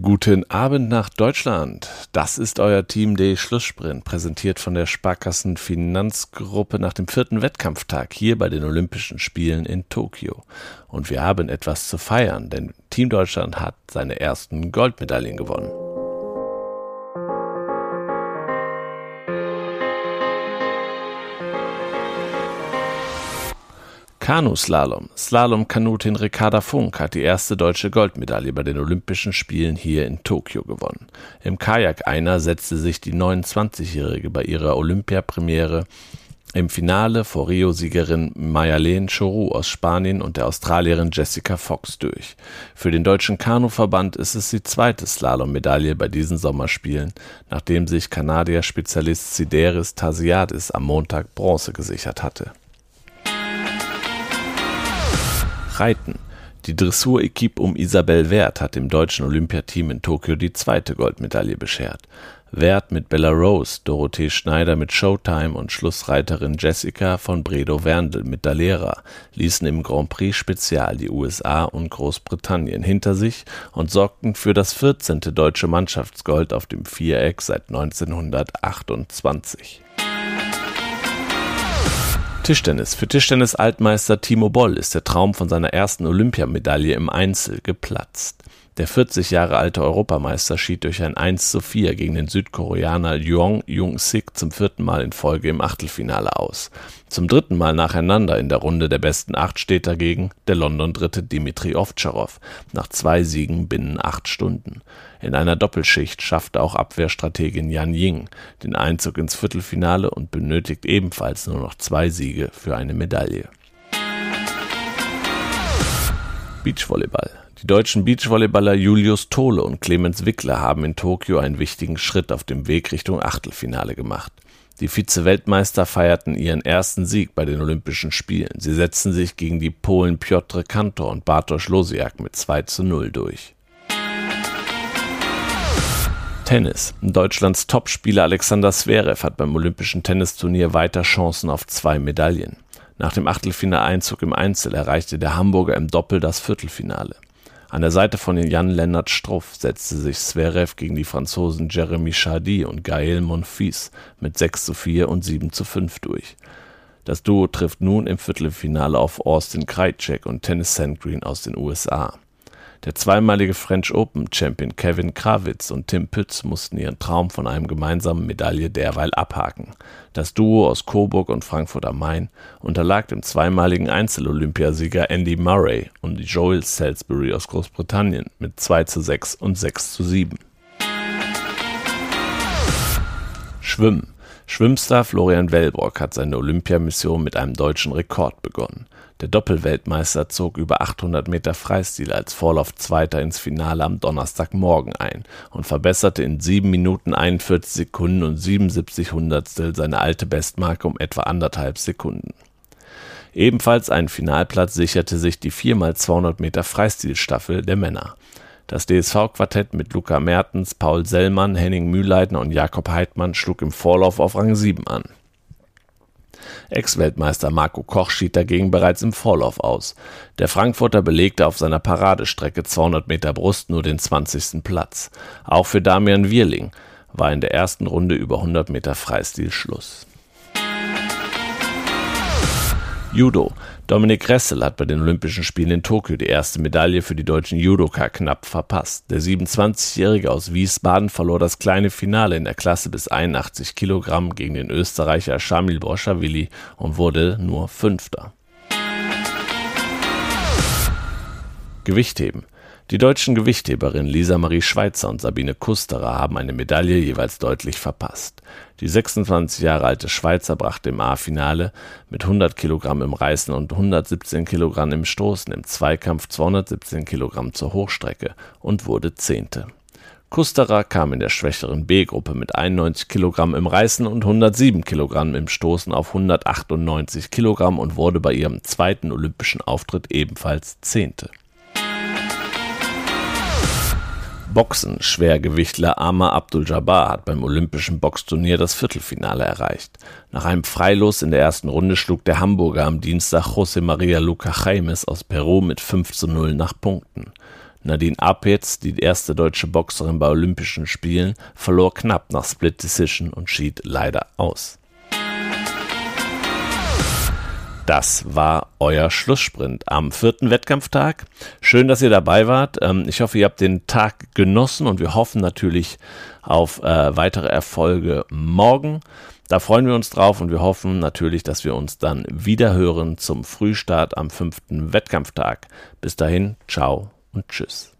Guten Abend nach Deutschland. Das ist euer Team D Schlusssprint, präsentiert von der Sparkassen Finanzgruppe nach dem vierten Wettkampftag hier bei den Olympischen Spielen in Tokio. Und wir haben etwas zu feiern, denn Team Deutschland hat seine ersten Goldmedaillen gewonnen. Kanuslalom. Slalom-Kanutin Ricarda Funk hat die erste deutsche Goldmedaille bei den Olympischen Spielen hier in Tokio gewonnen. Im Kajak-Einer setzte sich die 29-Jährige bei ihrer Olympiapremiere im Finale vor Rio-Siegerin Mayalene Choru aus Spanien und der Australierin Jessica Fox durch. Für den deutschen Kanuverband ist es die zweite Slalom-Medaille bei diesen Sommerspielen, nachdem sich Kanadier-Spezialist Sideris Tasiadis am Montag Bronze gesichert hatte. Reiten. Die Dressur-Equipe um Isabel Wert hat dem deutschen Olympiateam in Tokio die zweite Goldmedaille beschert. Wert mit Bella Rose, Dorothee Schneider mit Showtime und Schlussreiterin Jessica von Bredow-Werndl mit Dalera ließen im Grand Prix Spezial die USA und Großbritannien hinter sich und sorgten für das 14. deutsche Mannschaftsgold auf dem Viereck seit 1928. Tischtennis. Für Tischtennis-Altmeister Timo Boll ist der Traum von seiner ersten Olympiamedaille im Einzel geplatzt. Der 40 Jahre alte Europameister schied durch ein 1 zu 4 gegen den Südkoreaner Jong Jung-sik zum vierten Mal in Folge im Achtelfinale aus. Zum dritten Mal nacheinander in der Runde der besten acht steht dagegen der London-Dritte Dimitri Ovtcharov nach zwei Siegen binnen acht Stunden. In einer Doppelschicht schaffte auch Abwehrstrategin Yan Ying den Einzug ins Viertelfinale und benötigt ebenfalls nur noch zwei Siege für eine Medaille. Beachvolleyball. Die deutschen Beachvolleyballer Julius Tole und Clemens Wickler haben in Tokio einen wichtigen Schritt auf dem Weg Richtung Achtelfinale gemacht. Die Vize-Weltmeister feierten ihren ersten Sieg bei den Olympischen Spielen. Sie setzten sich gegen die Polen Piotr Kantor und Bartosz Losiak mit 2 zu 0 durch. Tennis. Deutschlands Topspieler Alexander Zverev hat beim Olympischen Tennisturnier weiter Chancen auf zwei Medaillen. Nach dem Achtelfinaleinzug im Einzel erreichte der Hamburger im Doppel das Viertelfinale. An der Seite von Jan-Lennart Struff setzte sich Zverev gegen die Franzosen Jeremy Chardy und Gaël Monfils mit 6 zu 4 und 7 zu 5 durch. Das Duo trifft nun im Viertelfinale auf Austin Krajcek und Tennis Sandgreen aus den USA. Der zweimalige French Open Champion Kevin Krawitz und Tim Pütz mussten ihren Traum von einem gemeinsamen Medaille derweil abhaken. Das Duo aus Coburg und Frankfurt am Main unterlag dem zweimaligen Einzel-Olympiasieger Andy Murray und Joel Salisbury aus Großbritannien mit 2 zu 6 und 6 zu 7. Schwimmen Schwimmstar Florian Wellbrock hat seine Olympiamission mit einem deutschen Rekord begonnen. Der Doppelweltmeister zog über 800 Meter Freistil als Vorlauf-Zweiter ins Finale am Donnerstagmorgen ein und verbesserte in 7 Minuten 41 Sekunden und 77 Hundertstel seine alte Bestmarke um etwa anderthalb Sekunden. Ebenfalls einen Finalplatz sicherte sich die 4x200 Meter Freistilstaffel der Männer. Das DSV-Quartett mit Luca Mertens, Paul Sellmann, Henning Mühleitner und Jakob Heidmann schlug im Vorlauf auf Rang 7 an. Ex-Weltmeister Marco Koch schied dagegen bereits im Vorlauf aus. Der Frankfurter belegte auf seiner Paradestrecke 200 Meter Brust nur den 20. Platz. Auch für Damian Wierling war in der ersten Runde über 100 Meter Freistil Schluss. Judo. Dominik Ressel hat bei den Olympischen Spielen in Tokio die erste Medaille für die deutschen Judoka knapp verpasst. Der 27-Jährige aus Wiesbaden verlor das kleine Finale in der Klasse bis 81 Kilogramm gegen den Österreicher Shamil Borschawili und wurde nur Fünfter. Gewichtheben. Die deutschen Gewichtheberinnen Lisa Marie Schweitzer und Sabine Kusterer haben eine Medaille jeweils deutlich verpasst. Die 26 Jahre alte Schweizer brachte im A-Finale mit 100 Kilogramm im Reißen und 117 Kilogramm im Stoßen im Zweikampf 217 Kilogramm zur Hochstrecke und wurde Zehnte. Kusterer kam in der schwächeren B-Gruppe mit 91 Kilogramm im Reißen und 107 Kilogramm im Stoßen auf 198 Kilogramm und wurde bei ihrem zweiten olympischen Auftritt ebenfalls Zehnte. Boxen. Schwergewichtler Amar Abdul-Jabbar hat beim olympischen Boxturnier das Viertelfinale erreicht. Nach einem Freilos in der ersten Runde schlug der Hamburger am Dienstag José María Luca Jaimes aus Peru mit 5 zu 0 nach Punkten. Nadine Apetz, die erste deutsche Boxerin bei Olympischen Spielen, verlor knapp nach Split Decision und schied leider aus. Das war euer Schlusssprint am vierten Wettkampftag. Schön, dass ihr dabei wart. Ähm, ich hoffe, ihr habt den Tag genossen und wir hoffen natürlich auf äh, weitere Erfolge morgen. Da freuen wir uns drauf und wir hoffen natürlich, dass wir uns dann wieder hören zum Frühstart am fünften Wettkampftag. Bis dahin, ciao und tschüss.